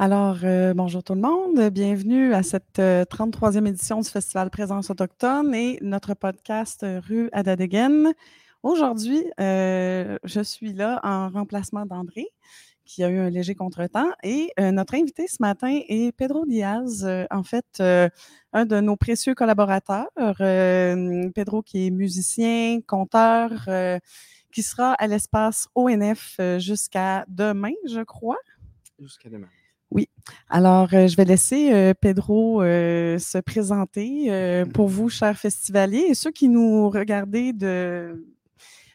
Alors, euh, bonjour tout le monde. Bienvenue à cette euh, 33e édition du Festival Présence autochtone et notre podcast euh, Rue Adadegen. Aujourd'hui, euh, je suis là en remplacement d'André, qui a eu un léger contretemps. Et euh, notre invité ce matin est Pedro Diaz, euh, en fait, euh, un de nos précieux collaborateurs. Euh, Pedro qui est musicien, conteur, euh, qui sera à l'espace ONF euh, jusqu'à demain, je crois. Jusqu'à demain. Oui. Alors, euh, je vais laisser euh, Pedro euh, se présenter euh, pour vous, chers festivaliers, et ceux qui nous regardez de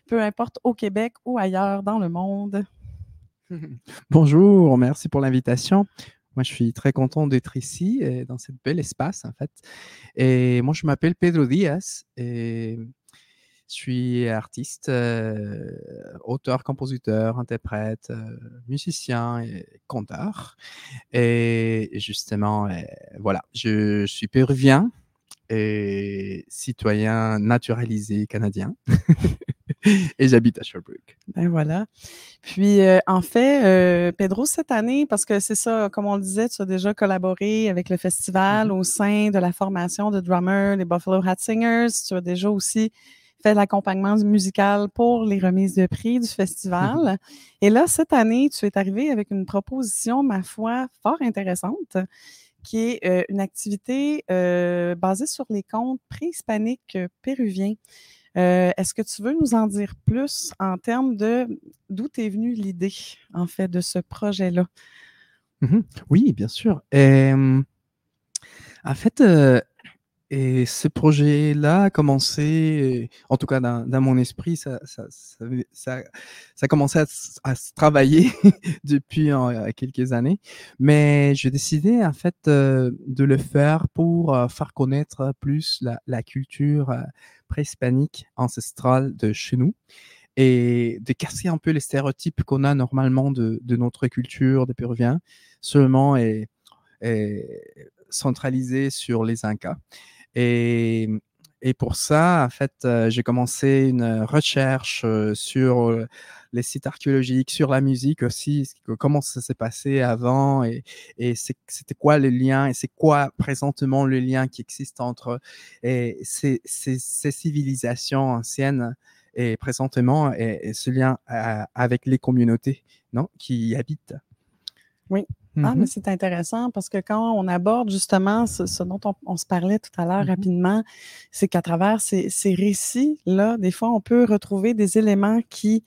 peu importe au Québec ou ailleurs dans le monde. Bonjour, merci pour l'invitation. Moi, je suis très content d'être ici, dans cet bel espace, en fait. Et moi, je m'appelle Pedro Diaz et je suis artiste, euh, auteur, compositeur, interprète, euh, musicien et conteur. Et justement, euh, voilà, je suis péruvien et citoyen naturalisé canadien. et j'habite à Sherbrooke. Ben voilà. Puis, en fait, Pedro, cette année, parce que c'est ça, comme on le disait, tu as déjà collaboré avec le festival Mhm. au sein de la formation de drummer des Buffalo Hat Singers. Tu as déjà aussi fait l'accompagnement musical pour les remises de prix du festival. Et là, cette année, tu es arrivé avec une proposition, ma foi, fort intéressante, qui est euh, une activité euh, basée sur les contes préhispaniques péruviens. Euh, Est-ce que tu veux nous en dire plus en termes de d'où t'es venue l'idée, en fait, de ce projet-là? Mhm. Oui, bien sûr. Em, en fait, et ce projet-là a commencé, en tout cas dans, mon esprit, ça, ça, ça, ça, a commencé à, se travailler depuis quelques années. Mais j'ai décidé en fait euh, de le faire pour euh, faire connaître plus la, culture euh, préhispanique ancestrale de chez nous et de casser un peu les stéréotypes qu'on a normalement de, de notre culture des Péruviens, seulement et, et centralisé sur les Incas. Et, et pour ça, en fait, euh, j'ai commencé une recherche euh, sur euh, les sites archéologiques, sur la musique aussi, comment ça s'est passé avant et, et c'était quoi le lien et c'est quoi présentement le lien qui existe entre et ces, ces, ces civilisations anciennes et présentement et, ce lien avec les communautés non, qui y habitent? Oui. Ah, Mhm. mais c'est intéressant parce que quand on aborde justement ce, ce dont on, on se parlait tout à l'heure Mhm. rapidement, c'est qu'à travers ces, ces récits-là, des fois, on peut retrouver des éléments qui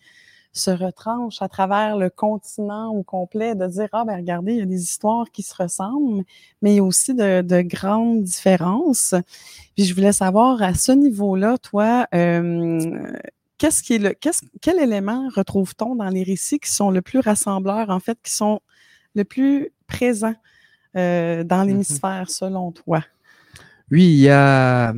se retranchent à travers le continent au complet, de dire, ah ben regardez, il y a des histoires qui se ressemblent, mais il y a aussi de, de grandes différences. Puis je voulais savoir, à ce niveau-là, toi, euh, qu'est-ce qui est le, qu'est-ce, quel élément retrouve-t-on dans les récits qui sont le plus rassembleurs, en fait, qui sont le plus présents euh, dans Mhm. l'hémisphère, selon toi? Oui, il y a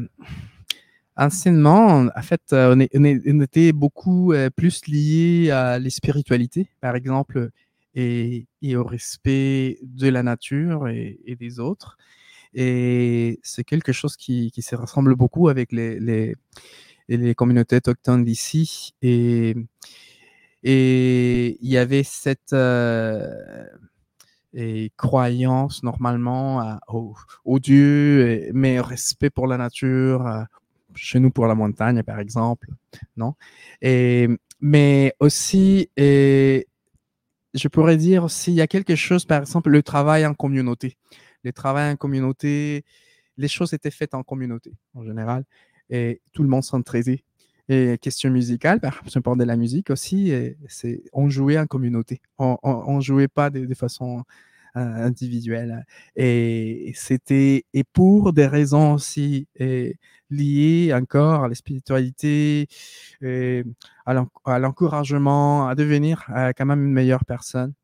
anciennement, en fait, euh, on, est- on est- on était beaucoup euh, plus liés à les spiritualités, par exemple, et, et au respect de la nature et, et des autres. Et c'est quelque chose qui, qui se ressemble beaucoup avec les, les, les communautés autochtones d'ici. Et, et il y avait cette euh, et croyance normalement à- au, Dieu, mais respect pour la nature, euh, chez nous pour la montagne par exemple, non? Et, Mais aussi, je pourrais dire aussi, il y a quelque chose, par exemple, le travail en communauté. Le travail en communauté, les choses étaient faites en communauté en général, et tout le monde s'entraidait. Et question musicale, par exemple, de la musique aussi, c'est, on jouait en communauté. On, on jouait pas de, de façon euh, individuelle. Et c'était, et pour des raisons aussi et liées encore à la spiritualité, et à l'en- à l'encouragement, à devenir euh, quand même une meilleure personne.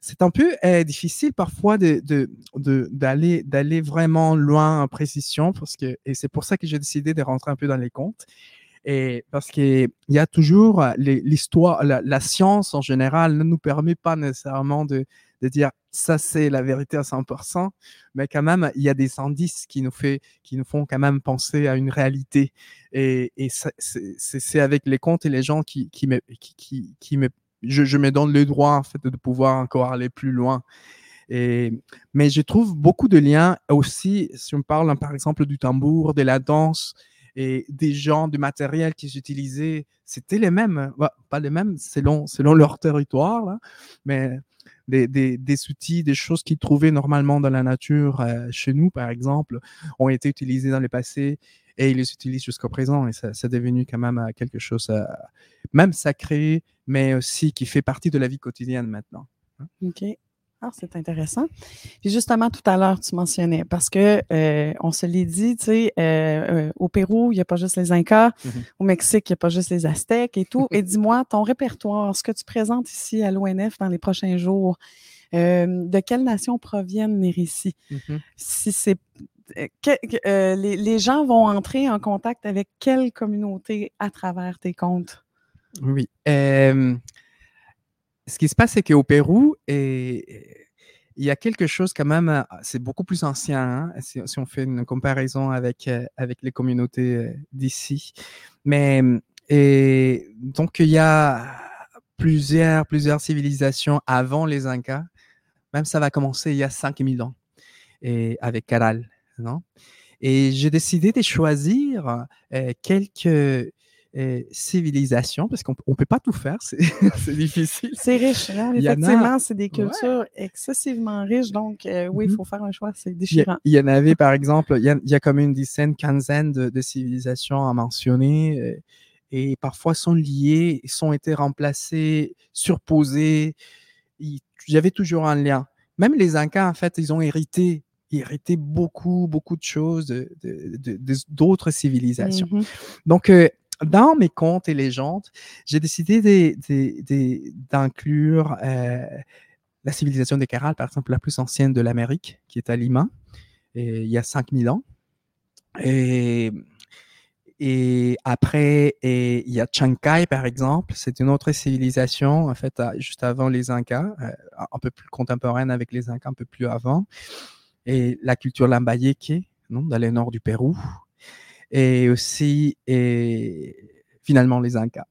C'est un peu euh, difficile parfois de, de, de- d'aller, d'aller vraiment loin en précision, parce que, et c'est pour ça que j'ai décidé de rentrer un peu dans les contes. Et parce qu'il y a toujours euh, l'histoire, la, science en général ne nous permet pas nécessairement de, dire ça c'est la vérité à 100%, mais quand même il y a des indices qui nous, fait, qui nous font quand même penser à une réalité. Et, c'est, avec les contes et les gens qui, me, qui, me je, je me donne le droit en fait de pouvoir encore aller plus loin. Et, mais je trouve beaucoup de liens aussi, si on parle par exemple du tambour, de la danse et des gens, du matériel qu'ils utilisaient, c'était les mêmes, bah, pas les mêmes selon, selon leur territoire, là, mais des, des, des, outils, des choses qu'ils trouvaient normalement dans la nature, euh, chez nous par exemple, ont été utilisés dans le passé et ils les utilisent jusqu'au présent et ça, c'est devenu quand même euh, quelque chose, euh, même sacré, mais aussi qui fait partie de la vie quotidienne maintenant. Hein. OK. Ah, c'est intéressant. Puis justement, tout à l'heure, tu mentionnais, parce que euh, on se l'est dit, tu sais, euh, euh, au Pérou, il n'y a pas juste les Incas, mm -hmm. au Mexique, il n'y a pas juste les Aztèques et tout. et dis-moi, ton répertoire, ce que tu présentes ici à l'ONF dans les prochains jours, de quelle nation proviennent les récits? Mm -hmm. Si c'est que, les, les, gens vont entrer en contact avec quelle communauté à travers tes comptes? Oui. Euh, ce qui se passe, c'est qu'au Pérou, il y a quelque chose quand même, c'est beaucoup plus ancien, hein, si, on fait une comparaison avec, euh, les communautés d'ici. Mais, et, donc, il y a plusieurs, civilisations avant les Incas. Même ça va commencer il y a 5000 ans, avec Caral. Non? Et j'ai décidé de choisir euh, quelques euh, civilisations, parce qu'on ne peut pas tout faire, c'est difficile. C'est riche, hein? effectivement, c'est des cultures ouais. excessivement riches, donc euh, oui, il mmh faut faire un choix, c'est déchirant. Il y, en avait, par exemple, il y, a, y, a, comme une dizaine, quinzaine de, de civilisations à mentionner, euh, et parfois sont liées, sont été remplacées, surposées. Il y avait toujours un lien. Même les Incas, en fait, ils ont hérité hérité beaucoup, beaucoup de choses d'autres civilisations. Mmh Donc, euh, dans mes contes et légendes, j'ai décidé d'inclure euh, la civilisation des Caral, par exemple, la plus ancienne de l'Amérique, qui est à Lima, il y a 5000 ans. Et, après, il y a Chancay, par exemple, c'est une autre civilisation, en fait, juste avant les Incas, euh, un peu plus contemporaine avec les Incas, un peu plus avant. Et la culture lambayeque, non, dans le nord du Pérou, et aussi et finalement les Incas.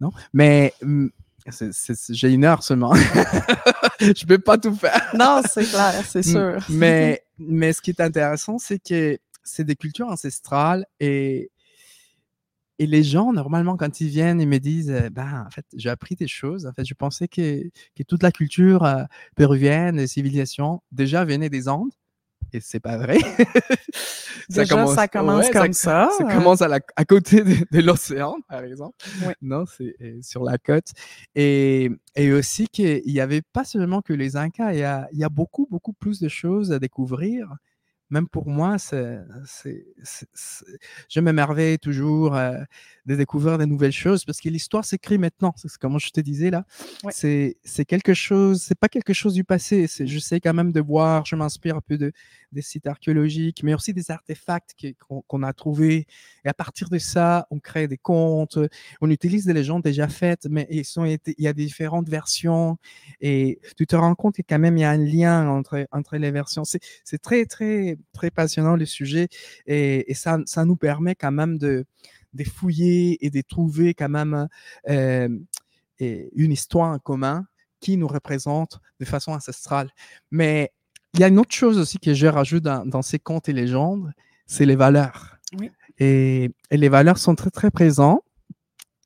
Non, mais hum, j'ai une heure seulement. je peux pas tout faire. Non, c'est clair, c'est sûr. Mais, mais ce qui est intéressant, c'est que c'est des cultures ancestrales et, et les gens, normalement, quand ils viennent, ils me disent, ben, en fait, j'ai appris des choses. En fait, je pensais que, que toute la culture euh, péruvienne, les civilisations, déjà venaient des Andes et c'est pas vrai. ça Déjà, commence, ça commence ouais, comme ça. Ça, ça commence à, la, à côté de, de l'océan, par exemple. Ouais. Non, c'est sur la côte. Et, et aussi qu'il n'y avait pas seulement que les Incas, il y a, il y a beaucoup, beaucoup plus de choses à découvrir même pour moi, c'est, c'est, c'est, je m'émerveille toujours euh, de découvrir des nouvelles choses parce que l'histoire s'écrit maintenant. C'est comme je te disais là. Ouais. C'est, quelque chose, c'est pas quelque chose du passé. Je sais quand même de voir, je m'inspire un peu de, des sites archéologiques, mais aussi des artefacts qu'on, qu'on a trouvés. Et à partir de ça, on crée des contes, on utilise des légendes déjà faites, mais ils sont, il y a différentes versions et tu te rends compte que quand même il y a un lien entre, entre les versions. C'est très, très, très passionnant le sujet et, et ça, ça nous permet quand même de, de fouiller et de trouver quand même euh, une histoire en commun qui nous représente de façon ancestrale. Mais il y a une autre chose aussi que je rajoute dans, dans ces contes et légendes, c'est les valeurs. Oui. Et, et, les valeurs sont très, très présentes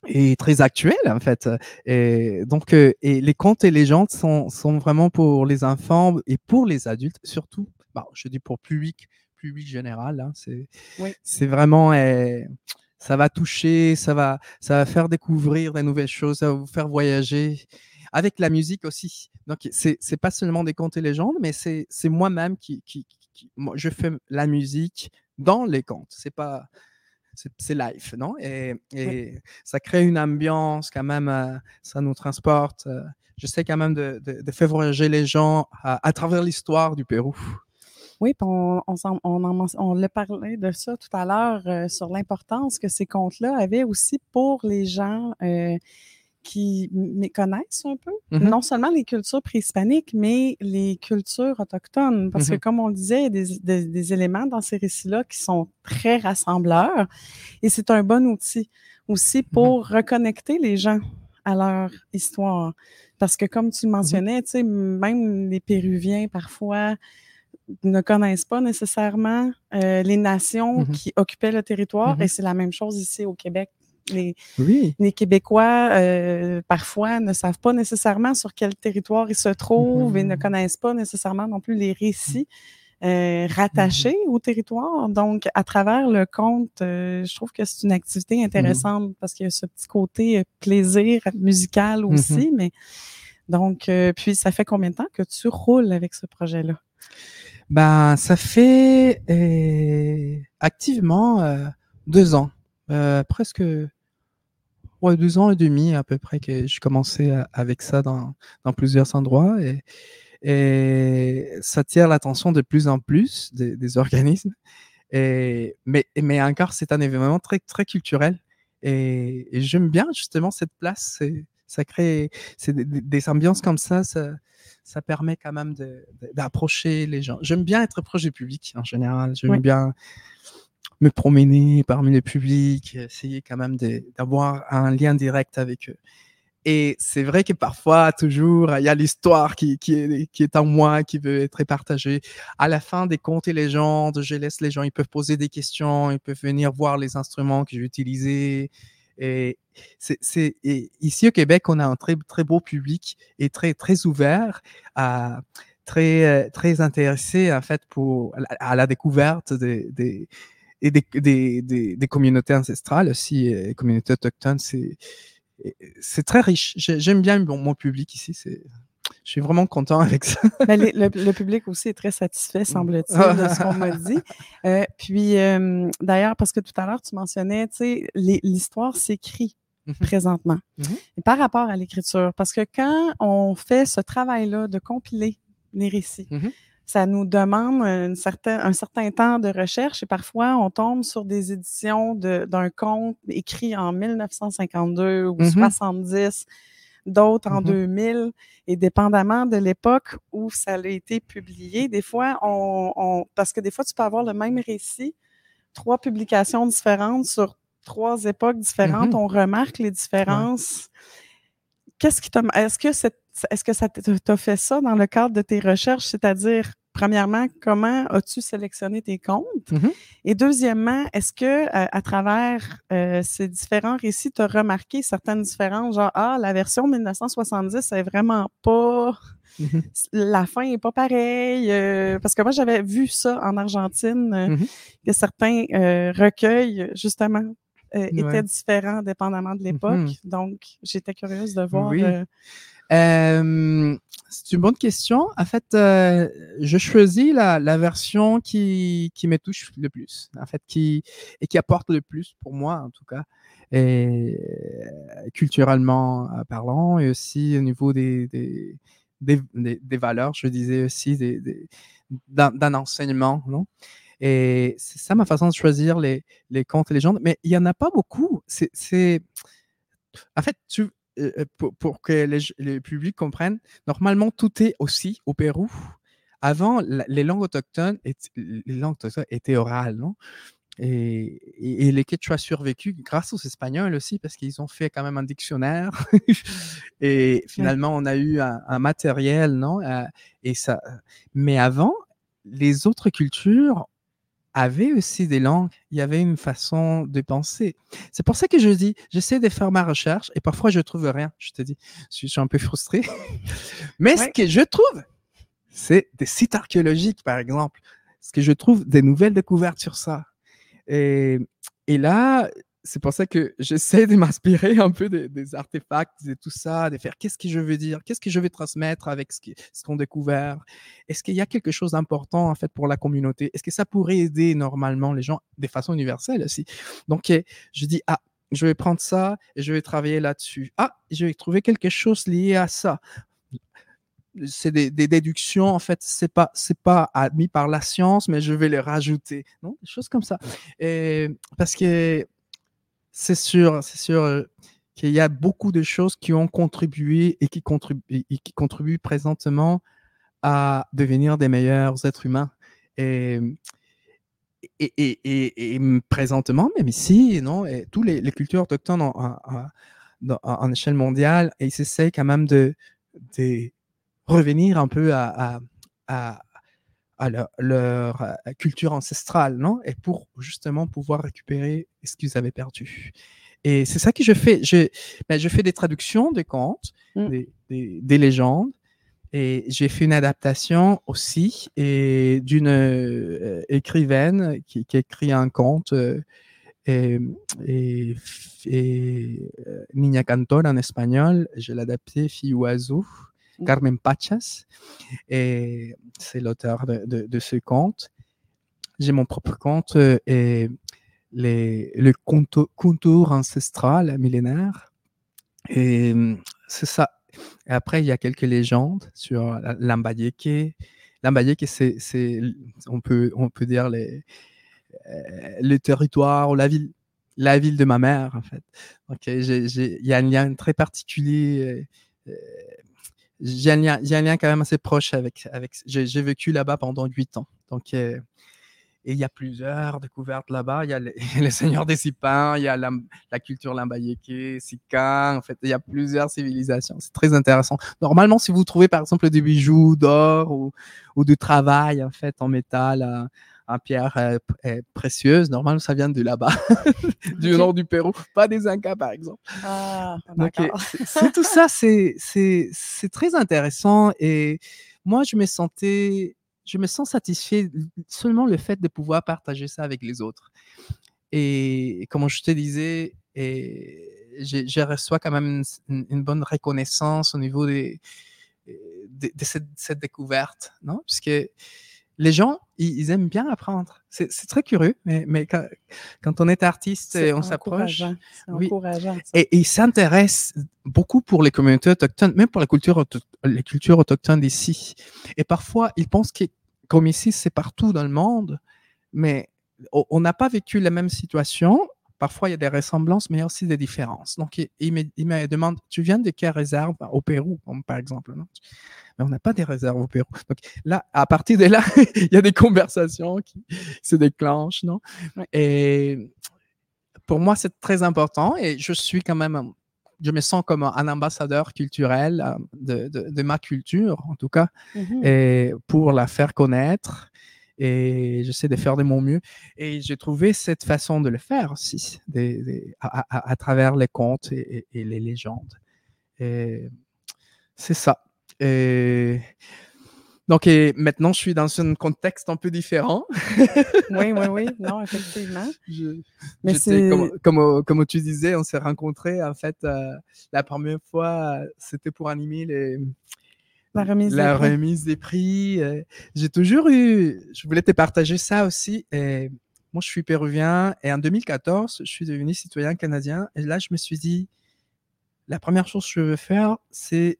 et très actuelles, en fait. Et donc, euh, et les contes et légendes sont, sont vraiment pour les enfants et pour les adultes, surtout bon, je dis pour public, public général, hein, c'est oui. vraiment, euh, ça va toucher, ça va, ça va faire découvrir des nouvelles choses, ça va vous faire voyager. Avec la musique aussi. Donc, c'est, c'est pas seulement des contes et légendes, mais c'est, moi-même qui, qui, qui moi, je fais la musique dans les contes. C'est pas, c'est, live, non? Et, et ça crée une ambiance quand même, euh, ça nous transporte. Euh, j'essaie quand même de, de, de, faire voyager les gens à, à travers l'histoire du Pérou. Oui, on, on, on, on, on l'a parlé de ça tout à l'heure euh, sur l'importance que ces contes-là avaient aussi pour les gens euh, qui méconnaissent un peu, mm -hmm. non seulement les cultures préhispaniques, mais les cultures autochtones. Parce mm -hmm. que, comme on disait, il y a des, des, des éléments dans ces récits-là qui sont très rassembleurs et c'est un bon outil aussi pour mm -hmm. reconnecter les gens à leur histoire. Parce que comme tu le mentionnais, même les Péruviens, parfois, ne connaissent pas nécessairement euh, les nations Mmh qui occupaient le territoire. Mmh Et c'est la même chose ici au Québec. Les, Oui. les Québécois, euh, parfois, ne savent pas nécessairement sur quel territoire ils se trouvent et ne Mhm. connaissent pas nécessairement non plus les récits euh, rattachés au territoire. Donc, à travers le conte, euh, je trouve que c'est une activité intéressante parce qu'il y a ce petit côté euh, plaisir musical aussi. Mais donc, puis, ça fait combien de temps que tu roules avec ce projet-là? Ben, ça fait euh, activement euh, deux ans, euh, presque deux ans et demi à peu près que j'ai commencé avec ça dans, plusieurs endroits et, ça tire l'attention de plus en plus des, organismes. Mais, encore, c'est un événement très, culturel et, j'aime bien justement cette place. Ça crée c'est des, ambiances comme ça, ça, ça permet quand même d'approcher les gens. J'aime bien être proche du public en général. J'aime Oui. bien me promener parmi le public, essayer quand même d'avoir un lien direct avec eux. Et c'est vrai que parfois, toujours, il y a l'histoire qui, qui, est, qui est en moi, qui veut être partagée. À la fin des contes et légendes, je laisse les gens, ils peuvent poser des questions, ils peuvent venir voir les instruments que j'ai utilisés. Et, ici au Québec, on a un très, très beau public et très, très ouvert, très, très intéressé en fait à la découverte des, des, des, communautés ancestrales aussi, et communautés autochtones. C'est, très riche. J'ai- J'aime bien mon public ici. Je suis vraiment content avec ça. Ben, les- le, le public aussi est très satisfait, semble-t-il, de ce qu'on m'a dit. Euh, puis, euh, d'ailleurs, parce que tout à l'heure, tu mentionnais, tu sais, l'histoire s'écrit Mhm. présentement. Mhm. Et par rapport à l'écriture, parce que quand on fait ce travail-là de compiler les récits, Mhm. ça nous demande une certain, un certain temps de recherche et parfois on tombe sur des éditions de- d'un conte écrit en 1952 ou Mhm. 70, d'autres en Mhm. 2000, et dépendamment de l'époque où ça a été publié, des fois, on, on- parce que des fois, tu peux avoir le même récit, trois publications différentes sur trois époques différentes, Mhm. on remarque les différences. Qu'est-ce qui t'a, est-ce que est-ce que ça t'a fait ça dans le cadre de tes recherches, c'est-à-dire, premièrement, comment as-tu sélectionné tes comptes? Mhm. Et deuxièmement, est-ce que euh, à travers euh, ces différents récits, tu as remarqué certaines différences, genre ah la version 1970 est vraiment pas Mhm. la fin est pas pareille euh, parce que moi j'avais vu ça en Argentine Mhm. que certains recueils justement étaient Ouais. différents dépendamment de l'époque. Donc j'étais curieuse de voir. Oui. Euh, c'est une bonne question. En fait, euh, je choisis la, la version qui, qui me touche le plus, en fait, qui, et qui apporte le plus pour moi, en tout cas, et, euh, culturellement euh, parlant, et aussi au niveau des, des, des, des- valeurs, je disais aussi, des, d'un enseignement, non? Et c'est ça ma façon de choisir les, les contes et légendes. Mais il n'y en a pas beaucoup. C'est. En fait, tu, pour, pour que les, les publics comprennent, normalement, tout est aussi au Pérou. Avant, la- les langues autochtones, étaient- les langues autochtones étaient orales, non? Et, et, et les Quechua survécu grâce aux Espagnols aussi, parce qu'ils ont fait quand même un dictionnaire. et finalement, on a eu un, un matériel, non? Euh, et ça, mais avant, les autres cultures avaient aussi des langues, il y avait une façon de penser. C'est pour ça que je dis, j'essaie de faire ma recherche et parfois je trouve rien. Je te dis, je suis, un peu frustré. Mais ce que je trouve, c'est des sites archéologiques, par exemple. Ce que je trouve des nouvelles découvertes sur ça. Et, et là, c'est pour ça que j'essaie de m'inspirer un peu des, artefacts et tout ça, de faire qu'est-ce que je veux dire, qu'est-ce que je vais transmettre avec ce qui- ce qu'on découvert. Est-ce qu'il y a quelque chose d'important en fait pour la communauté? Est-ce que ça pourrait aider normalement les gens de façon universelle aussi? Donc, eh, je dis ah, je vais prendre ça et je vais travailler là-dessus. Ah, je vais trouver quelque chose lié à ça. C'est des, déductions en fait, c'est pas pas admis par la science, mais je vais les rajouter. Non, des choses comme ça. Et parce que c'est sûr, c'est sûr euh, qu'il y a beaucoup de choses qui ont contribué et qui contribuent, présentement à devenir des meilleurs êtres humains. Et, présentement, même ici, non, et les, cultures autochtones en, en échelle mondiale ils essaient quand même de, revenir un peu à, à leur, leur, euh, culture ancestrale, non? Et pour justement pouvoir récupérer ce qu'ils avaient perdu. Et c'est ça que je fais. Je, ben, je fais des traductions des contes, Mm. des, des, des légendes. Et j'ai fait une adaptation aussi et d'une euh, écrivaine qui, qui écrit un conte euh, et, et, et euh, Niña Cantor en espagnol. Je l'ai adapté Fille oiseau. Carmen Pachas. Et c'est l'auteur de, ce conte. J'ai mon propre conte euh, et le contour, ancestral millénaire. Et hum, c'est ça. Après, il y a quelques légendes sur la- Lambayeque. Lambayeque, c'est, on peut, on peut dire euh, le territoire ou la ville, la ville de ma mère, en fait. Il y a un lien très particulier. euh, j'ai un lien, j'ai un lien quand même assez proche avec, avec, j'ai, j'ai vécu là-bas pendant huit ans. Donc, euh, et il y a plusieurs découvertes là-bas. Il y a les, les seigneurs des Sipins, il y a la, la culture Lambayeque, Sika. En fait, il y a plusieurs civilisations. C'est très intéressant. Normalement, si vous trouvez par exemple des bijoux d'or ou, ou du travail en fait en métal, euh, en pierre euh, euh, précieuse, normalement ça vient de là-bas, du nord du Pérou, pas des Incas par exemple. Ah, d'accord. c'est- tout ça, c'est très intéressant et moi je me sentais, je me sens satisfait seulement le fait de pouvoir partager ça avec les autres. Et comme je te disais, et je reçois quand même une, une- une bonne reconnaissance au niveau des, de, de cette, cette découverte, non? Puisque les gens, ils, ils aiment bien apprendre. C'est très curieux, mais, mais quand, quand on est artiste et on s'approche, oui. et, et ils s'intéressent beaucoup pour les communautés autochtones, même pour la culture auto- les cultures autochtones d'ici. Et parfois, ils pensent que, comme ici, c'est partout dans le monde, mais on n'a pas vécu la même situation. Parfois, il y a des ressemblances, mais il y a aussi des différences. Donc, ils me, demandent, tu viens de quelle réserve au Pérou, par exemple non? Mais on n'a pas des réserves au Pérou. Donc là, à partir de là, il y a des conversations qui se déclenchent, non? Et pour moi, c'est très important et je suis quand même, je me sens comme un ambassadeur culturel euh, de, de- de ma culture, en tout cas, Mhm. et pour la faire connaître. Et j'essaie de faire de mon mieux. Et j'ai trouvé cette façon de le faire aussi, des- des- à, à- à travers les contes et, et- et les légendes. Et c'est ça. Et donc, et maintenant, je suis dans un contexte un peu différent. Oui, oui, oui. Non, effectivement. Je- Mais c'est. comme, comme, comme tu disais, on s'est rencontrés. En fait, euh, la première fois, euh, c'était pour animer les, La remise la des prix. remise des prix. euh, J'ai toujours eu, je voulais te partager ça aussi. Et moi, je suis péruvien et en 2014, je suis devenu citoyen canadien. Et là, je me suis dit, la première chose que je veux faire, c'est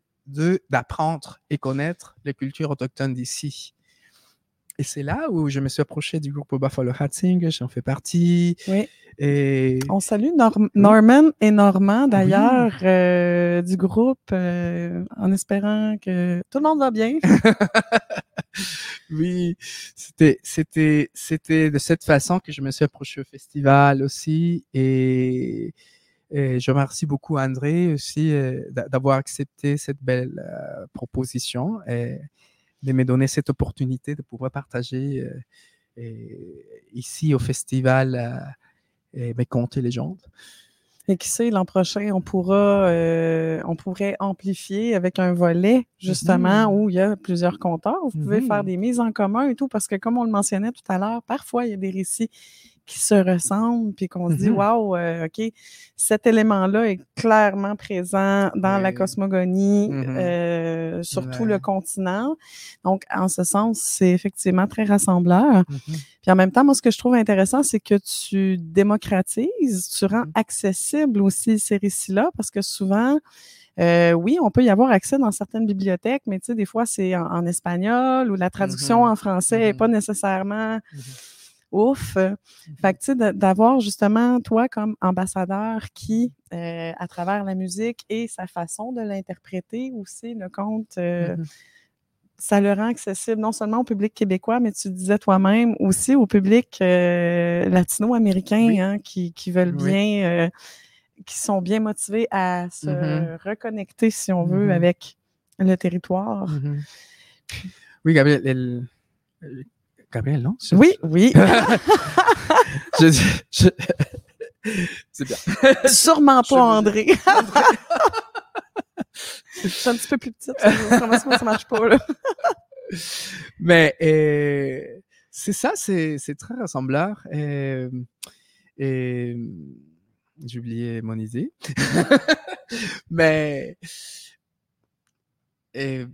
d'apprendre et connaître les cultures autochtones d'ici. Et c'est là où je me suis approché du groupe Buffalo Hatzing, j'en fais partie. Oui. Et On salue Norm- Norman et Normand, d'ailleurs, euh, du groupe, euh, en espérant que tout le monde va bien. oui, c'était, c'était, c'était de cette façon que je me suis approché au festival aussi. Et, et je remercie beaucoup André aussi euh, d'a- d'avoir accepté cette belle proposition et de me donner cette opportunité de pouvoir partager euh, ici au festival euh, et mes contes et légendes. Et qui sait, l'an prochain, on pourra, euh, on pourrait amplifier avec un volet, justement, Mhm. où il y a plusieurs compteurs. Vous pouvez faire des mises en commun et tout, parce que comme on le mentionnait tout à l'heure, parfois, il y a des récits qui se ressemblent, puis qu'on se dit, Mhm. waouh, euh, OK, cet élément-là est clairement présent dans la cosmogonie, Mhm. euh, sur tout le continent. Donc, en ce sens, c'est effectivement très rassembleur. Mhm. Puis en même temps, moi, ce que je trouve intéressant, c'est que tu démocratises, tu rends accessible aussi ces récits-là, parce que souvent, euh, oui, on peut y avoir accès dans certaines bibliothèques, mais tu sais, des fois, c'est en, en espagnol ou la traduction en français n'est pas nécessairement. Ouf. Fait que, tu sais, d'avoir justement, toi, comme ambassadeur qui, euh, à travers la musique et sa façon de l'interpréter aussi, le conte, euh, Mhm. ça le rend accessible non seulement au public québécois, mais tu disais toi-même aussi au public euh, latino-américain Oui. hein, qui, qui veulent Oui. bien, qui sont bien motivés à se Mhm. reconnecter, si on veut, Mhm. avec le territoire. Mhm. Oui, Gabriel. Gabriel, non? Oui, oui. je- je- C'est bien. Sûrement pas veux- André. Je suis un petit peu plus petite. ça- Comment ça, ça marche pas, là? Mais euh, c'est ça, c'est c'est très rassembleur. Et, et j'ai oublié mon idée. Mais et,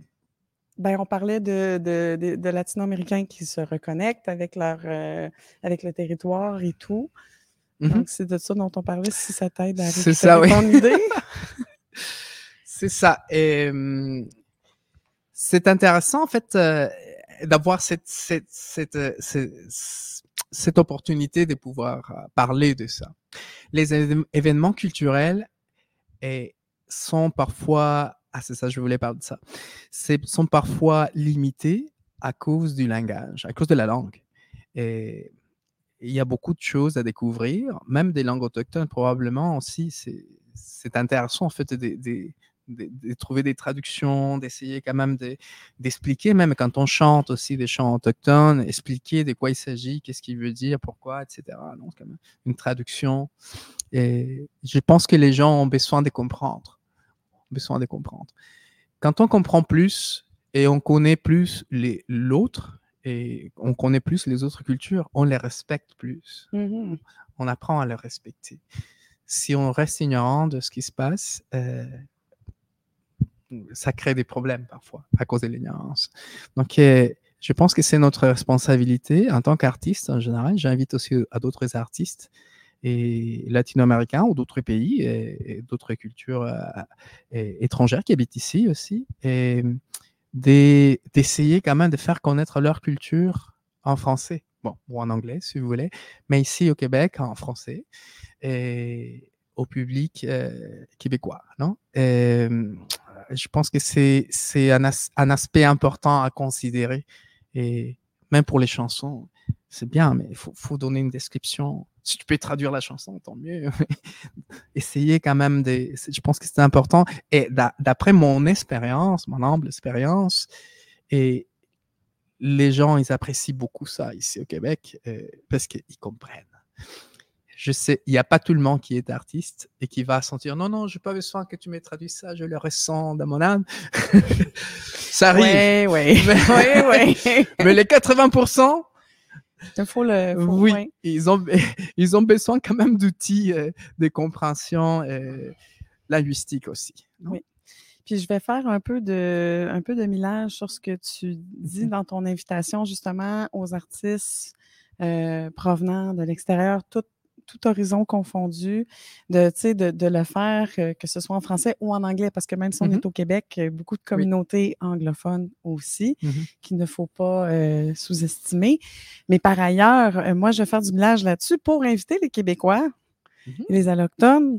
Ben, on parlait de, de, de, de latino-américains qui se reconnectent avec leur euh, avec le territoire et tout. Mhm. Donc, c'est de ça dont on parlait, si ça t'aide à C'est ça, récupérer ton idée. c'est ça. Et hum, c'est intéressant en fait euh, d'avoir cette cette cette, euh, ce- cette opportunité de pouvoir euh, parler de ça. Les événements culturels et sont parfois ah c'est ça je voulais parler de ça. Sont parfois limités à cause du langage à cause de la langue. Et il y a beaucoup de choses à découvrir même des langues autochtones probablement aussi. C'est intéressant en fait de, de- de- trouver des traductions d'essayer quand même de- d'expliquer même quand on chante aussi des chants autochtones expliquer de quoi il s'agit qu'est-ce qu'il veut dire pourquoi etc donc une traduction. Et je pense que les gens ont besoin de comprendre. Besoin de comprendre. Quand on comprend plus et on connaît plus l'autre et on connaît plus les autres cultures, on les respecte plus. Mhm. On apprend à les respecter. Si on reste ignorant de ce qui se passe, euh, ça crée des problèmes parfois à cause de l'ignorance. Donc, euh, je pense que c'est notre responsabilité en tant qu'artiste en général. J'invite aussi à d'autres artistes et latino-américains ou d'autres pays et, d'autres cultures euh, étrangères qui habitent ici aussi, des- d'essayer quand même de faire connaître leur culture en français, bon, ou en anglais si vous voulez, mais ici au Québec en français et au public euh, québécois, non? Euh, je pense que c'est un, as- un aspect important à considérer et même pour les chansons, c'est bien, mais il faut donner une description. Si tu peux traduire la chanson, tant mieux. Essayer quand même de. c'est- Je pense que c'est important. Et d'a- d'après mon expérience, mon humble expérience, et les gens, ils apprécient beaucoup ça ici au Québec euh, parce qu'ils comprennent. Je sais, il n'y a pas tout le monde qui est artiste et qui va sentir non, non, je n'ai pas besoin que tu me traduises ça, je le ressens dans mon âme. ça arrive. Oui, oui. Mais- oui, oui. Mais les 80%, Il faut le. faut- oui, ouais. ils, ont, ils ont besoin quand même d'outils euh, de compréhension euh, linguistique aussi. Oui. Puis je vais faire un peu de un peu de millage sur ce que tu dis Mhm. dans ton invitation justement aux artistes euh, provenant de l'extérieur, tout, tout horizon confondu, de, de, de le faire, euh, que ce soit en français ou en anglais, parce que même si on Mhm. est au Québec, il y a beaucoup de communautés anglophones aussi Mhm. qu'il ne faut pas euh, sous-estimer. Mais par ailleurs, euh, moi, je vais faire du millage là-dessus pour inviter les Québécois Mhm. et les Allochtones.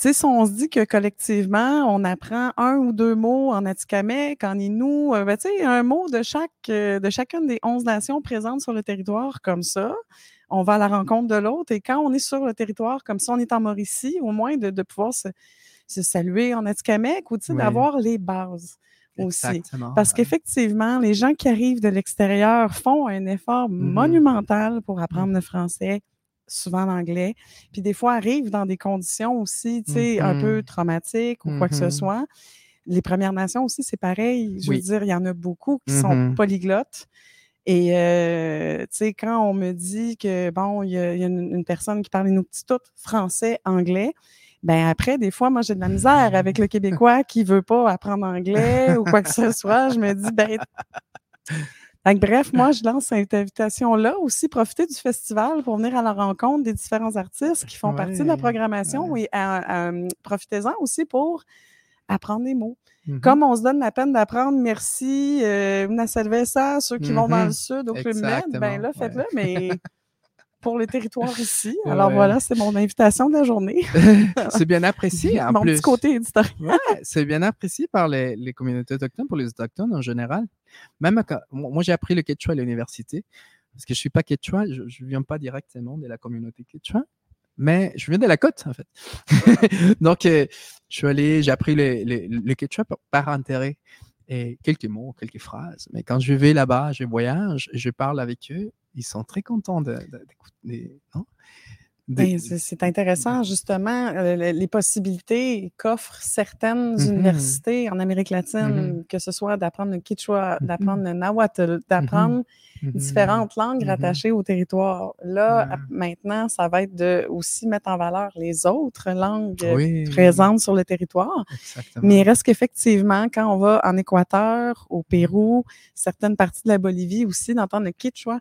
Tu sais, si on se dit que collectivement, on apprend un ou deux mots en Atikamekw, en euh, ben, tu sais, un mot de chaque de chacune des 11 nations présentes sur le territoire comme ça, on va à la rencontre de l'autre. Et quand on est sur le territoire, comme si on est en Mauricie, au moins de, de pouvoir se, se saluer en Atikamekw ou Oui. d'avoir les bases aussi. Exactement. Parce qu'effectivement, les gens qui arrivent de l'extérieur font un effort Mhm. monumental pour apprendre le français, souvent l'anglais, puis des fois arrivent dans des conditions aussi, tu sais, un peu Mhm. traumatiques ou quoi que ce soit. Les Premières Nations aussi, c'est pareil. Je veux dire, il y en a beaucoup qui sont polyglottes. Et, euh, tu sais, quand on me dit que, bon, il y a, il y a une, une personne qui parle nous petits toutes français, anglais, ben après, des fois, moi, j'ai de la misère avec le Québécois qui veut pas apprendre anglais ou quoi que ce soit. Je me dis, ben, que bref, moi, je lance cette invitation-là aussi. Profitez du festival pour venir à la rencontre des différents artistes qui font partie de la programmation ouais. et euh, euh, profitez-en aussi pour apprendre des mots. Mhm. Comme on se donne la peine d'apprendre merci, euh, ceux qui vont dans Mhm. le sud, au Club Med, ben là, faites-le, ouais. mais pour le territoire ici. Alors Ouais. voilà, c'est mon invitation de la journée. c'est bien apprécié en mon plus. petit côté éditorial. Ouais, c'est bien apprécié par les, les communautés autochtones, pour les autochtones en général. Même quand, moi, j'ai appris le quechua à l'université, parce que je suis pas quechua, je ne viens pas directement de la communauté quechua. Mais je viens de la côte, en fait. Donc, euh, je suis allé, j'ai appris le, le, le quechua par, intérêt et quelques mots, quelques phrases. Mais quand je vais là-bas, je voyage, je parle avec eux, ils sont très contents de- de- d'écouter. Des- Ben, c'est- intéressant, justement, euh, le- les possibilités qu'offrent certaines Mhm. universités en Amérique latine, Mhm. que ce soit d'apprendre le quichua, Mhm. d'apprendre le nahuatl, d'apprendre différentes langues rattachées au territoire. Là, maintenant, ça va être de aussi mettre en valeur les autres langues Oui, présentes sur le territoire. Exactement. Mais il reste qu'effectivement, quand on va en Équateur, au Pérou, certaines parties de la Bolivie aussi, d'entendre le quichua,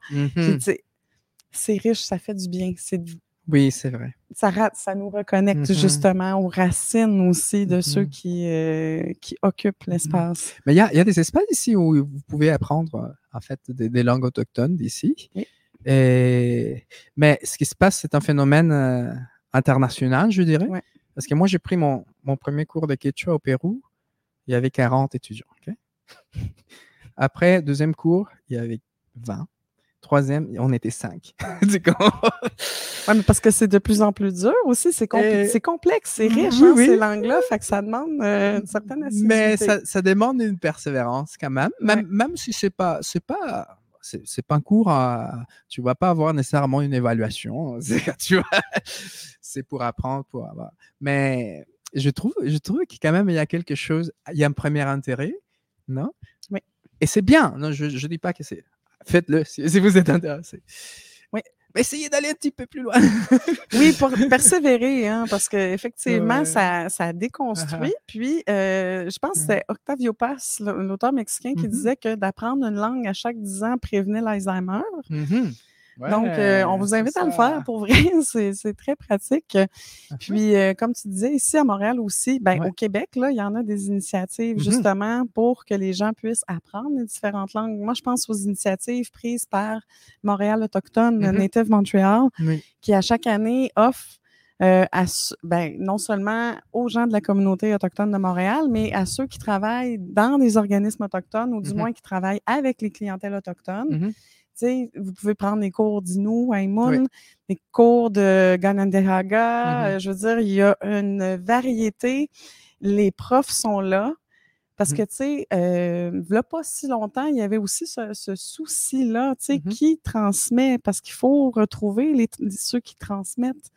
c'est riche, ça fait du bien. C'est Oui, c'est vrai. ça, nous reconnecte Mhm. justement aux racines aussi de ceux Mhm. qui, euh, qui occupent l'espace. Mais il y a, il y a des espaces ici où vous pouvez apprendre euh, en fait des, des langues autochtones d'ici. Oui. Et- Mais ce qui se passe, c'est un phénomène euh, international, je dirais. Ouais. Parce que moi, j'ai pris mon, mon premier cours de quechua au Pérou. Il y avait 40 étudiants. Après, deuxième cours, il y avait 20. Troisième, on était 5. Ouais, mais parce que c'est de plus en plus dur aussi, c'est compl- c'est complexe, c'est Oui, riche, hein, oui. ces langues-là, fait que ça demande euh, une certaine assiduité. Mais ça, ça demande une persévérance quand même, même, Ouais. même si c'est pas, c'est pas, c'est pas un cours à, tu vas pas avoir nécessairement une évaluation, c'est tu c'est pour apprendre, pour avoir. Mais je trouve, je trouve que quand même il y a quelque chose, il y a un premier intérêt, non? Oui. Et c'est bien, non, je, je dis pas que c'est, faites-le si, si vous êtes intéressé. Oui. Mais essayez d'aller un petit peu plus loin. Oui, pour persévérer, hein, parce qu'effectivement, Ouais. ça, ça déconstruit. Puis, euh, je pense que c'est Octavio Paz, l'auteur mexicain, qui Mhm. disait que d'apprendre une langue à chaque 10 ans prévenait l'Alzheimer. Donc, euh, on vous invite à le faire pour vrai. C'est très pratique. Puis, euh, comme tu disais, ici à Montréal aussi, ben, Ouais. au Québec, là, il y en a des initiatives Mhm. justement pour que les gens puissent apprendre les différentes langues. Moi, je pense aux initiatives prises par Montréal Autochtone, Mhm. Native Montreal, Oui. qui à chaque année offre euh, à, ben, non seulement aux gens de la communauté autochtone de Montréal, mais à ceux qui travaillent dans des organismes autochtones ou du Mhm. moins qui travaillent avec les clientèles autochtones. Sais, vous pouvez prendre des cours d'Innu, Aïmoun, Oui. des cours de Ganandehaga. Mhm. euh, je veux dire, il y a une variété. Les profs sont là. Parce Mhm. que, tu sais, euh, là, pas si longtemps, il y avait aussi ce, ce souci-là, tu sais, Mhm. qui transmet, parce qu'il faut retrouver les, ceux qui transmettent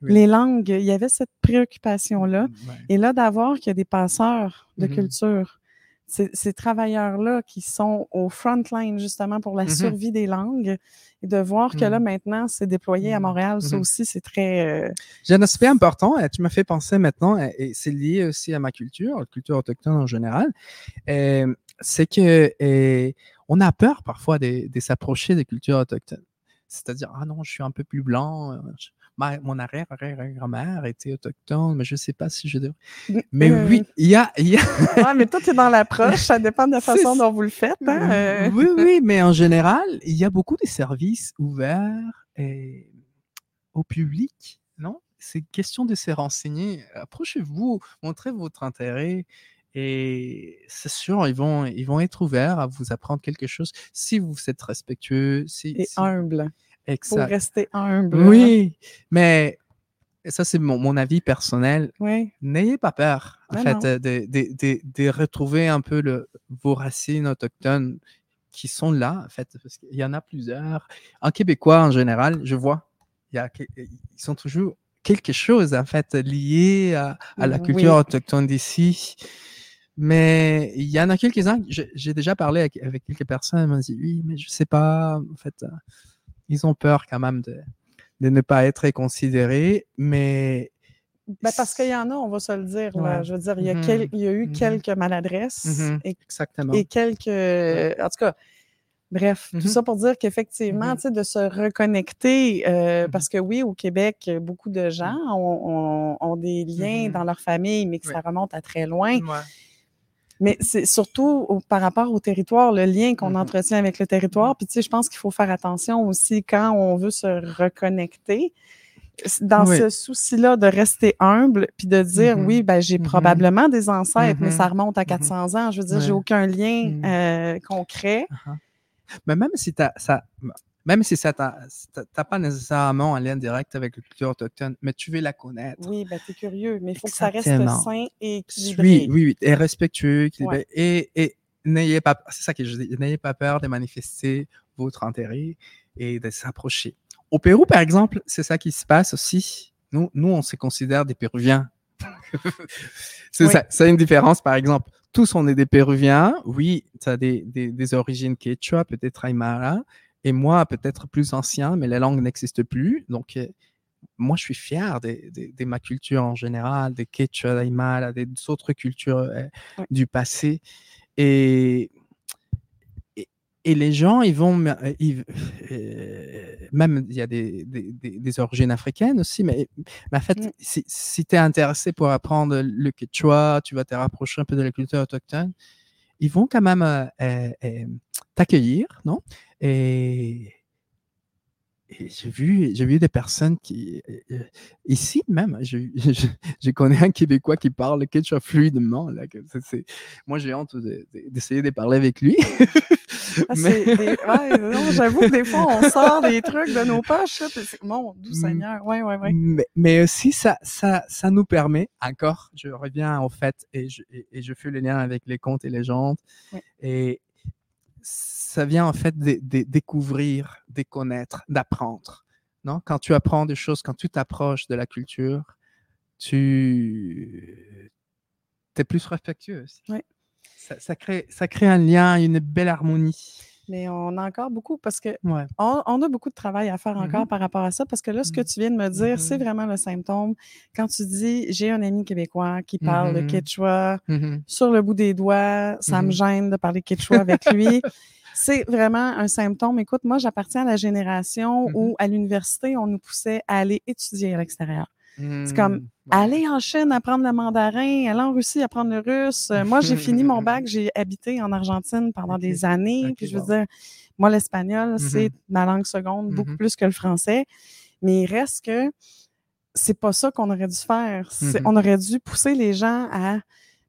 Oui. les langues. Il y avait cette préoccupation-là. Et là, d'avoir qu'il y a des passeurs de culture, ces, travailleurs-là qui sont au front line justement pour la Mhm. survie des langues, et de voir que là, Mhm. maintenant, c'est déployé à Mhm. Montréal, ça aussi, c'est très... euh, J'ai un aspect important, et tu m'as fait penser maintenant, et, et c'est lié aussi à ma culture, la culture autochtone en général, euh, c'est que euh, on a peur parfois de, de s'approcher des cultures autochtones. C'est-à-dire, ah non, je suis un peu plus blanc, euh, je- ma- mon arrière-arrière-grand-mère était autochtone, mais je ne sais pas si je devrais. Mais euh, oui, il y a, y a Ouais, mais toi, tu es dans l'approche, ça dépend de la façon dont vous le faites. Hein? euh. Oui, oui, mais en général, il y a beaucoup de services ouverts et au public, non? C'est question de se renseigner. Approchez-vous, montrez votre intérêt et c'est sûr, ils vont, ils vont être ouverts à vous apprendre quelque chose si vous êtes respectueux. Si, Et si- humble. Exact. rester humble. hein. Oui, mais ça, c'est mon, mon avis personnel. Oui. N'ayez pas peur, en fait, euh, de, de- de- de retrouver un peu le, vos racines autochtones qui sont là, en fait, parce qu'il y en a plusieurs. En québécois, en général, je vois, il y a, que- ils sont toujours quelque chose, en fait, lié à, à la Oui. culture autochtone d'ici. Mais il y en a quelques-uns, j'ai déjà parlé avec, avec quelques personnes, elles m'ont dit, oui, mais je sais pas, en fait, euh, ils ont peur quand même de, de ne pas être considérés, mais Ben, parce qu'il y en a, on va se le dire. là. Je veux dire, il y a, Mhm. quel- il y a eu Mhm. quelques maladresses Mhm. et exactement. et quelques. En tout cas, bref, tout ça pour dire qu'effectivement, tu sais, de se reconnecter, euh, parce que oui, au Québec, beaucoup de gens ont, ont- ont des liens dans leur famille, mais que ça remonte à très loin. Mais c'est surtout au- par rapport au territoire, le lien qu'on Mhm. entretient avec le territoire. Puis, tu sais, je pense qu'il faut faire attention aussi quand on veut se reconnecter. Dans Oui. ce souci-là de rester humble, puis de dire, Mhm. oui, ben, j'ai probablement des ancêtres, mais ça remonte à Mhm. 400 ans. Je veux dire, j'ai aucun lien euh, concret. Uh-huh. Mais même si t'as- ça, même si ça n'a pas nécessairement un lien direct avec la culture autochtone, mais tu veux la connaître. Oui, ben, tu es curieux, mais il faut que ça reste sain et équilibré. Oui, oui, oui, et respectueux, Et, et n'ayez pas, c'est ça que je dis, n'ayez pas peur de manifester votre intérêt et de s'approcher. Au Pérou, par exemple, c'est ça qui se passe aussi. Nous, nous on se considère des Péruviens. c'est ça, c'est une différence, par exemple. Tous, on est des Péruviens. Oui, tu as des, des, des, origines quechua, peut-être aymara, et moi, peut-être plus ancien, mais la langue n'existe plus. Donc, euh, moi, je suis fier de, ma culture en général, des quechua, d'aymara, des autres cultures euh, du passé. Et, et, les gens, ils vont. Ils, euh, même, il y a des, des, origines africaines aussi, mais, en fait, mmh. si, tu es intéressé pour apprendre le quechua, tu vas te rapprocher un peu de la culture autochtone, ils vont quand même t'accueillir, non? Et, j'ai vu, j'ai vu des personnes qui, ici même, je, je, connais un Québécois qui parle quechua fluidement. Là, moi, j'ai honte d'essayer de, parler avec lui. Ah, j'avoue que des fois, on sort des trucs de nos poches. mon doux Seigneur. Ouais, ouais, ouais. Mais, mais, aussi, ça, ça, ça nous permet, encore, je reviens au fait et je, et, je fais le lien avec les contes et légendes. Et ça vient en fait de, découvrir, de connaître, d'apprendre. Non? Quand tu apprends des choses, quand tu t'approches de la culture, tu es plus respectueux aussi. Ça, crée, ça crée un lien, une belle harmonie. Mais on a encore beaucoup parce que on, a beaucoup de travail à faire encore mm-hmm. par rapport à ça parce que là, ce que mm-hmm. tu viens de me dire, c'est mm-hmm. vraiment le symptôme. Quand tu dis j'ai un ami québécois qui parle de quechua sur le bout des doigts, ça me gêne de parler quechua avec lui. C'est vraiment un symptôme. Écoute, moi, j'appartiens à la génération où, à l'université, on nous poussait à aller étudier à l'extérieur. C'est comme mmh, aller en Chine apprendre le mandarin, aller en Russie apprendre le russe. Euh, moi, j'ai fini mon bac, j'ai habité en Argentine pendant des années. puis je veux dire, moi, l'espagnol, mmh c'est ma langue seconde, beaucoup mmh plus que le français. Mais il reste que c'est pas ça qu'on aurait dû faire. On aurait dû pousser les gens à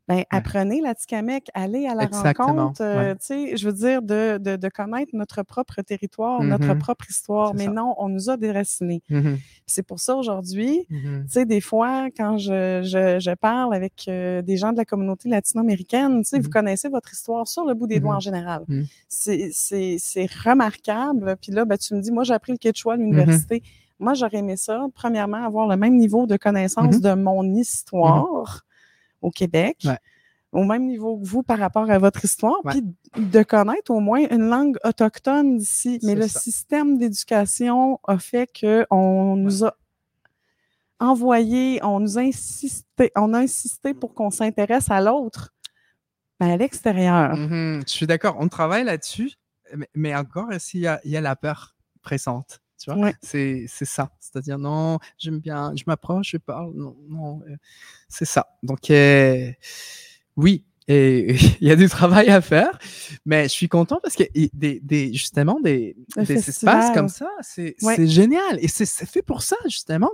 ben, apprenez la Tikamek, allez à la rencontre, euh, tu sais, je veux dire, de, de, de, connaître notre propre territoire, notre mmh propre histoire. Mais non, on nous a déracinés. Mmh c'est pour ça aujourd'hui, mmh tu sais, des fois, quand je, je, je parle avec euh, des gens de la communauté latino-américaine, tu sais, vous connaissez votre histoire sur le bout des doigts en général. C'est remarquable. Puis là, ben, tu me dis, moi, j'ai appris le quechua à l'université. Moi, j'aurais aimé ça, premièrement, avoir le même niveau de connaissance de mon histoire au Québec. Au même niveau que vous par rapport à votre histoire, puis de connaître au moins une langue autochtone d'ici. Mais le système d'éducation a fait qu'on nous a envoyé, on nous a insisté, on a insisté pour qu'on s'intéresse à l'autre, mais à l'extérieur. Mm-hmm. Je suis d'accord, on travaille là-dessus, mais, encore, il y, a, il y a la peur pressante? Tu vois, c'est, ça. C'est-à-dire, non, j'aime bien, je m'approche, je parle, non, non, euh, c'est ça. Donc, euh, oui, et il y a du travail à faire, mais je suis content parce que des, des justement des, des espaces comme ça, c'est génial. Et c'est fait pour ça, justement.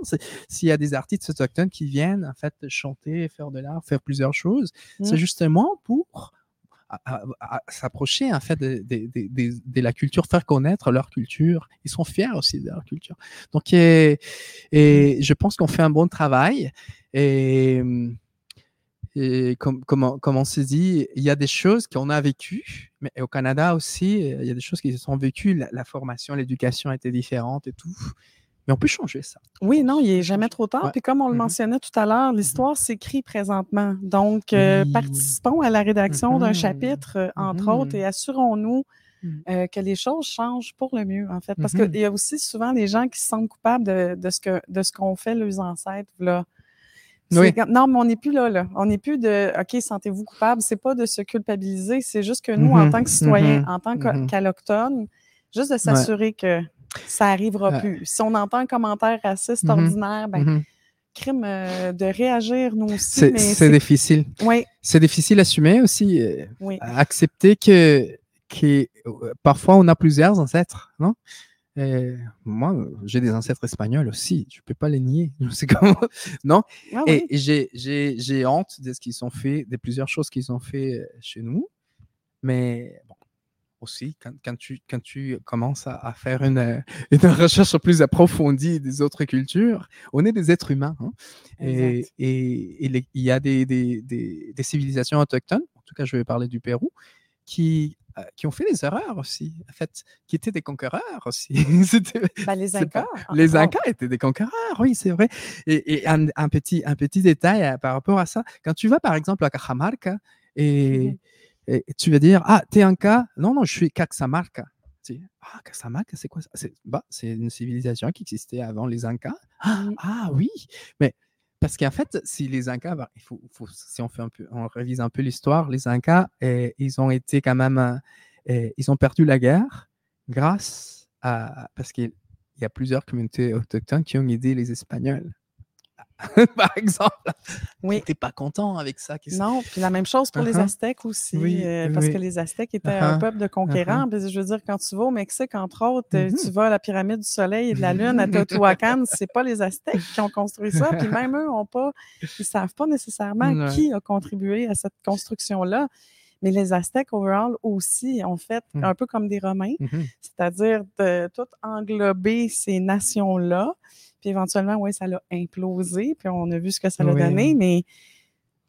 S'il y a des artistes autochtones qui viennent, en fait, chanter, faire de l'art, faire plusieurs choses, c'est mmh. justement pour s'approcher en fait de, de, la culture, faire connaître leur culture. Ils sont fiers aussi de leur culture. Donc, et, et je pense qu'on fait un bon travail. Et, et comme, comme, comme, on s'est dit, il y a des choses qu'on a vécues, mais au Canada aussi, il y a des choses qui se sont vécues. La, la formation, l'éducation était différente et tout. Mais on peut changer ça. Oui, non, il n'est jamais trop tard. Puis comme on le mm-hmm. mentionnait tout à l'heure, mm-hmm. l'histoire s'écrit présentement. Donc, euh, participons à la rédaction d'un mm-hmm. chapitre, euh, entre autres, et assurons-nous euh, que les choses changent pour le mieux, en fait. Parce qu'il y a aussi souvent des gens qui se sentent coupables de, de ce que de ce qu'ont fait leurs ancêtres. Là. Oui. Non, mais on n'est plus là, là. On n'est plus de OK, sentez-vous coupable. C'est pas de se culpabiliser, c'est juste que nous, en tant que citoyens, en tant qu'allochtones, juste de s'assurer que ça n'arrivera plus. Si on entend un commentaire raciste mm-hmm. ordinaire, ben, mm-hmm. crime euh, de réagir, nous aussi. C'est difficile. Oui. C'est difficile à assumer aussi. Euh, accepter que, que euh, parfois on a plusieurs ancêtres, non? moi, j'ai des ancêtres espagnols aussi. Je ne peux pas les nier. C'est comme... non? Ah Et j'ai honte de ce qu'ils ont fait, de plusieurs choses qu'ils ont fait chez nous. Mais bon, aussi, quand, quand, tu, quand tu commences à, à faire une, euh, une, recherche plus approfondie des autres cultures, on est des êtres humains. Hein? Et, et, et il y a des, des, des, des, civilisations autochtones, en tout cas je vais parler du Pérou, qui, euh, qui ont fait des erreurs aussi, en fait, qui étaient des conquéreurs aussi. ben, les Incas. les Incas étaient des conquéreurs, oui, c'est vrai. Et, et un, un, petit, un petit détail euh, par rapport à ça, quand tu vas par exemple à Cajamarca et... Et tu vas dire, ah, t'es un cas Non, non, je suis Caxamarca. Ah, Caxamarca, c'est quoi ça? C'est bah, une civilisation qui existait avant les Incas. Ah, ah oui, mais parce qu'en fait, si les Incas, bah, il faut, faut, si on, fait un peu, on révise un peu l'histoire, les Incas, et, ils ont été quand même, et, ils ont perdu la guerre grâce à, parce qu'il y a plusieurs communautés autochtones qui ont aidé les Espagnols. par exemple. Oui. T'es pas content avec ça. Non, puis la même chose pour les uh-huh. Aztèques aussi, oui, euh, parce que les Aztèques étaient un uh-huh. peuple de conquérants. Uh-huh. Je veux dire, quand tu vas au Mexique, entre autres, mm-hmm. tu vas à la pyramide du Soleil et de la Lune à Teotihuacan, c'est pas les Aztèques qui ont construit ça, puis même eux ont pas, ils savent pas nécessairement qui a contribué à cette construction-là. Mais les Aztèques, overall, aussi, ont fait mm. un peu comme des Romains, mm-hmm. c'est-à-dire de tout englober ces nations-là puis éventuellement, oui, ça l'a implosé, puis on a vu ce que ça l'a donné, mais.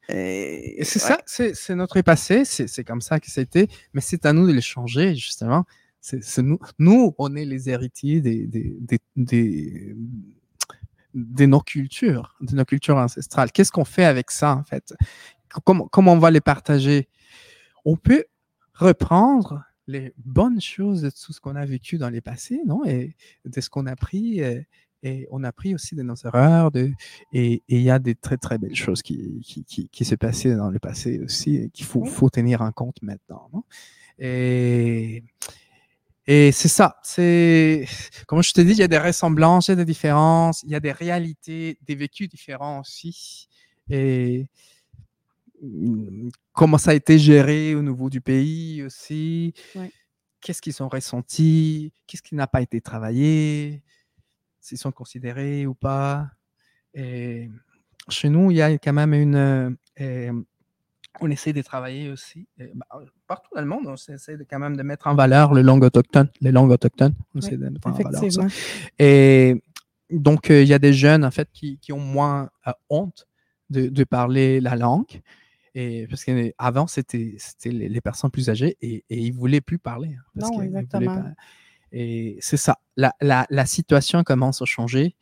Euh, c'est ça, c'est notre passé, c'est comme ça que c'était, mais c'est à nous de les changer, justement. C'est nous, nous, on est les héritiers des, des, des, des, nos cultures, de nos cultures ancestrales. Qu'est-ce qu'on fait avec ça, en fait? Comment, comment on va les partager? On peut reprendre les bonnes choses de tout ce qu'on a vécu dans les passés, non? Et de ce qu'on a pris. Et, et on a pris aussi de nos erreurs. De, et il y a des très, très belles choses qui, qui, qui, qui se passaient dans le passé aussi et qu'il faut, faut tenir en compte maintenant. Non? Et, et c'est ça. C'est, comme je te dis, il y a des ressemblances, il y a des différences, il y a des réalités, des vécus différents aussi. Et comment ça a été géré au niveau du pays aussi? Qu'est-ce qu'ils ont ressenti? Qu'est-ce qui n'a pas été travaillé? S'ils sont considérés ou pas. Et chez nous, il y a quand même une. on essaie de travailler aussi. Bah, partout dans le monde, on essaie de, quand même de mettre en valeur les langues autochtones. Les langues autochtones, on essaie de mettre en valeur ça. Et donc, il y a des jeunes, en fait, qui, qui ont moins honte de, de, parler la langue. Et parce qu'avant, c'était les, les, personnes plus âgées et, et ils ne voulaient plus parler. Hein, non, exactement. Et c'est ça. La, la, la, situation commence à changer.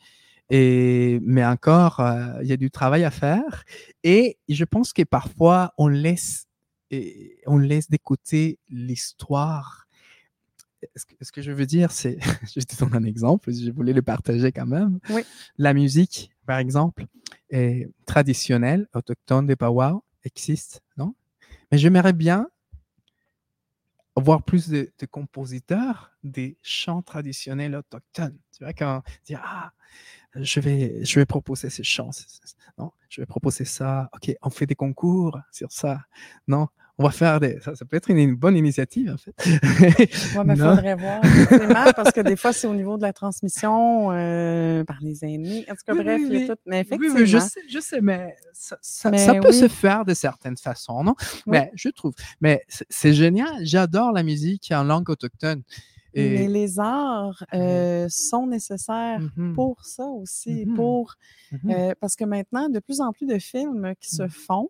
Et, mais encore, euh, il y a du travail à faire. Et je pense que parfois, on laisse, et on laisse d'écouter l'histoire. Ce que, ce que, je veux dire, c'est, je te donne un exemple, je voulais le partager quand même. Oui. La musique, par exemple, est traditionnelle, autochtone des Powwow, existe, non? Mais j'aimerais bien voir plus de, compositeurs des chants traditionnels autochtones. Tu vois, quand dire ah, je vais, je vais proposer ces chants, non, je vais proposer ça. Ok, on fait des concours sur ça. Non, on va faire des. Ça, ça peut être une, bonne initiative, en fait. Oui, mais faudrait voir. C'est mal parce que des fois, c'est au niveau de la transmission euh, par les aînés. En tout cas, oui, bref, oui, il y a tout. Mais effectivement. Oui, je sais, je sais, mais ça, ça, mais ça peut se faire de certaines façons, non? Mais je trouve. Mais c'est génial. J'adore la musique en langue autochtone. Et... Mais les arts euh, sont nécessaires mmh pour ça aussi, mmh pour mmh euh, parce que maintenant, de plus en plus de films qui se font,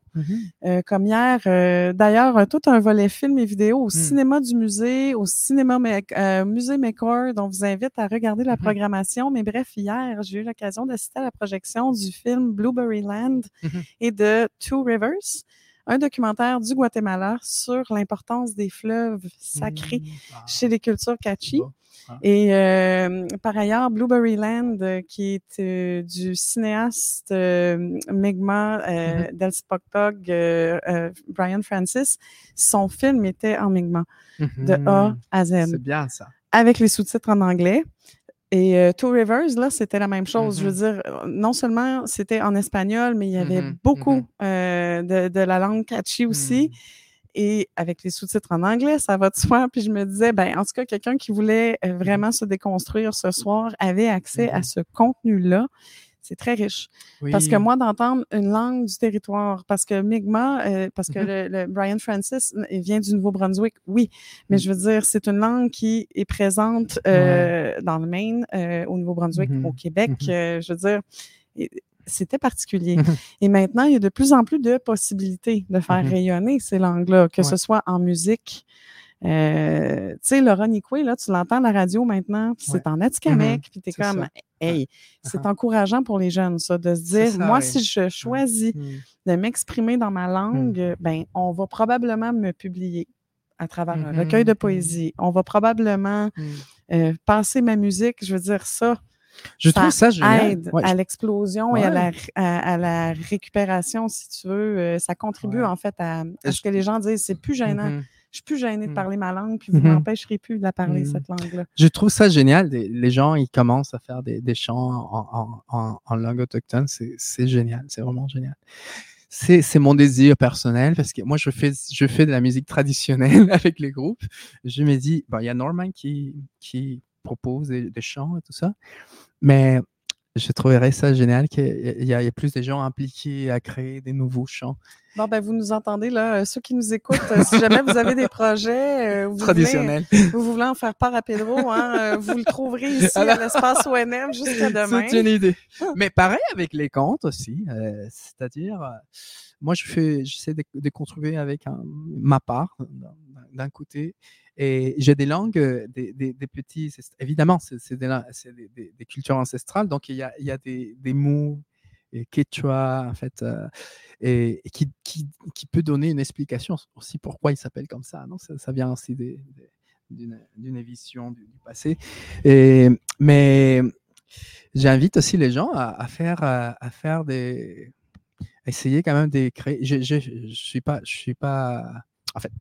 euh, comme hier, euh, d'ailleurs, tout un volet film et vidéo au cinéma du musée, au cinéma musée Maker, dont vous invite à regarder la programmation. Mais bref, hier, j'ai eu l'occasion d'assister à la projection du film Blueberry Land et de Two Rivers un documentaire du Guatemala sur l'importance des fleuves sacrés mmh. chez les cultures Kachi. Ah. Et euh, par ailleurs, Blueberry Land, euh, qui est euh, du cinéaste euh, Mi'kmaq euh, mm Brian Francis, son film était en Mi'kmaq, de A mmh à Z. C'est bien ça. Avec les sous-titres en anglais. Et euh, Two Rivers, là, c'était la même chose. Je veux mm-hmm. dire, non seulement c'était en espagnol, mais il y avait mm-hmm. beaucoup Mm-hmm. euh, de, de, la langue catchy aussi. Mm. Et avec les sous-titres en anglais, ça va de soi. Puis je me disais, ben, en tout cas, quelqu'un qui voulait euh, vraiment se déconstruire ce soir avait accès à ce contenu-là. C'est très riche. Parce que moi, d'entendre une langue du territoire, parce que Mi'kmaq, euh, parce que Mhm. le, le Brian Francis il vient du Nouveau-Brunswick, oui, mais je veux dire, c'est une langue qui est présente euh, dans le Maine, euh, au Nouveau-Brunswick, Mhm. au Québec. Mhm. euh, je veux dire, c'était particulier. Et maintenant, il y a de plus en plus de possibilités de faire rayonner ces langues-là, que ce soit en musique. Euh, tu sais, Laura Nicoué, là, tu l'entends à la radio maintenant, puis c'est en Atikamekw, Mhm. puis t'es C'est comme, ça. hey, c'est Ah. encourageant pour les jeunes, ça, de se C'est dire, ça, moi, oui. si je choisis Mm. de m'exprimer dans ma langue, euh, ben, on va probablement me publier à travers un Mhm, recueil de mhm. poésie. On va probablement Mm. euh, passer ma musique, je veux dire ça, Je ça trouve ça génial. aide Ouais, à l'explosion et à la, ré- à, à la récupération, si tu veux. Euh, ça contribue en fait à, ce que les gens disent, c'est plus gênant. Je suis plus gênée de Mhm. parler ma langue, puis vous Mhm. m'empêcherez plus de la parler, cette langue-là. Je trouve ça génial. Les gens, ils commencent à faire des, des chants en, en- en- en langue autochtone. C'est génial. C'est vraiment génial. C'est mon désir personnel parce que moi, je fais, je fais de la musique traditionnelle avec les groupes. Je me dis, bon, il y a Norman qui, qui propose des, des chants et tout ça. Mais je trouverais ça génial qu'il y ait plus de gens impliqués à créer des nouveaux chants Bon, ben, vous nous entendez, là, euh, ceux qui nous écoutent, euh, si jamais vous avez des projets, euh, vous, traditionnels. vous voulez en faire part à Pedro, hein, vous le trouverez ici à Alors- l'espace ONM jusqu'à demain. C'est une idée. Mais pareil avec les contes aussi. euh, C'est-à-dire, euh, moi, je fais, j'essaie de, de contribuer avec un- ma part d'un- côté. Et j'ai des langues, des, des- des petits. Évidemment, c'est des, des- cultures ancestrales. Donc, il y a, il y a des, des mots quechua, en fait, euh, et, qui, qui, qui peut donner une explication aussi pourquoi il s'appelle comme ça. Non? Ça, ça vient aussi d'une vision du, du passé. Et, mais j'invite aussi les gens à, faire, à, à faire des. essayer quand même de créer. Je, je, je suis suis pas. En fait,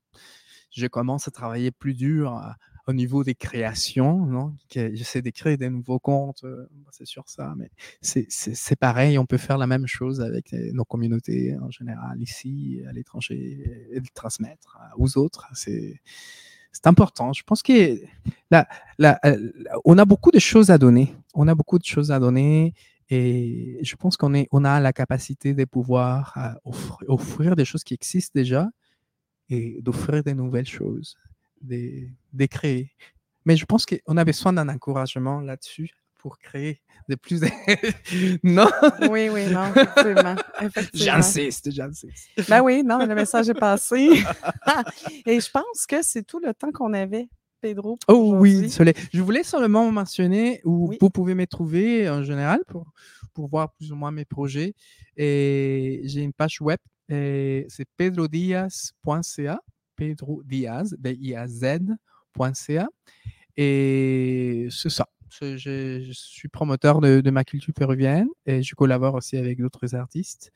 je commence à travailler plus dur au niveau des créations. Non J'essaie de créer des nouveaux comptes, euh, c'est sur ça. Mais c'est- pareil, on peut faire la même chose avec nos communautés en général, ici, à l'étranger, et le transmettre aux autres. C'est. Important. Je pense que euh, a beaucoup de choses à donner. On a beaucoup de choses à donner et je pense qu'on on a la capacité de pouvoir euh, offrir des choses qui existent déjà et d'offrir des nouvelles choses, de, de créer. Mais je pense qu'on a besoin d'un encouragement là-dessus pour créer de plus. de- non, Oui, oui, non, effectivement. effectivement. j'insiste, j'insiste. Ben oui, non, le message est passé. Et je pense que c'est tout le temps qu'on avait, Pedro. Oh oui, désolé. Je voulais seulement mentionner où Oui. vous pouvez me trouver en général pour, pour voir plus ou moins mes projets. Et j'ai une page web, c'est pedrodiaz.ca, Pedro Diaz, D-I-A-Z.ca. Et c'est ça. Je, je suis promoteur de, de ma culture péruvienne et je collabore aussi avec d'autres artistes.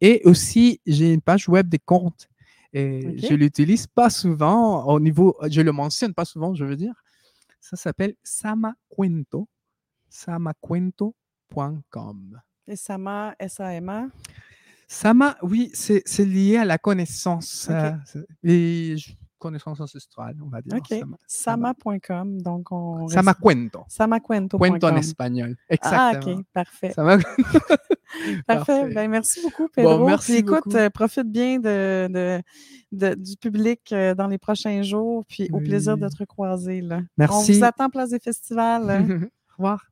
Et aussi, j'ai une page web des contes. Et Ok. je l'utilise pas souvent au niveau, je le mentionne pas souvent, je veux dire. Ça s'appelle Samacuento, samacuento.com. Et Sama, S-A-M-A. Sama, oui, c'est lié à la connaissance, euh, et je- connaissance ancestrale, on va dire. OK. Sama- Sama.com. Donc, on. reste- Samacuento. Samacuento.com. Cuento en espagnol. Ah, Exactement. OK. Parfait. Sama- Parfait. Parfait. Ben, merci beaucoup, Pedro. Bon, merci Puis écoute, beaucoup. euh, profite bien de, de- de- du public euh, dans les prochains jours. Puis au plaisir de te recroiser. Là. On Merci. vous attend place des festivals. Au revoir.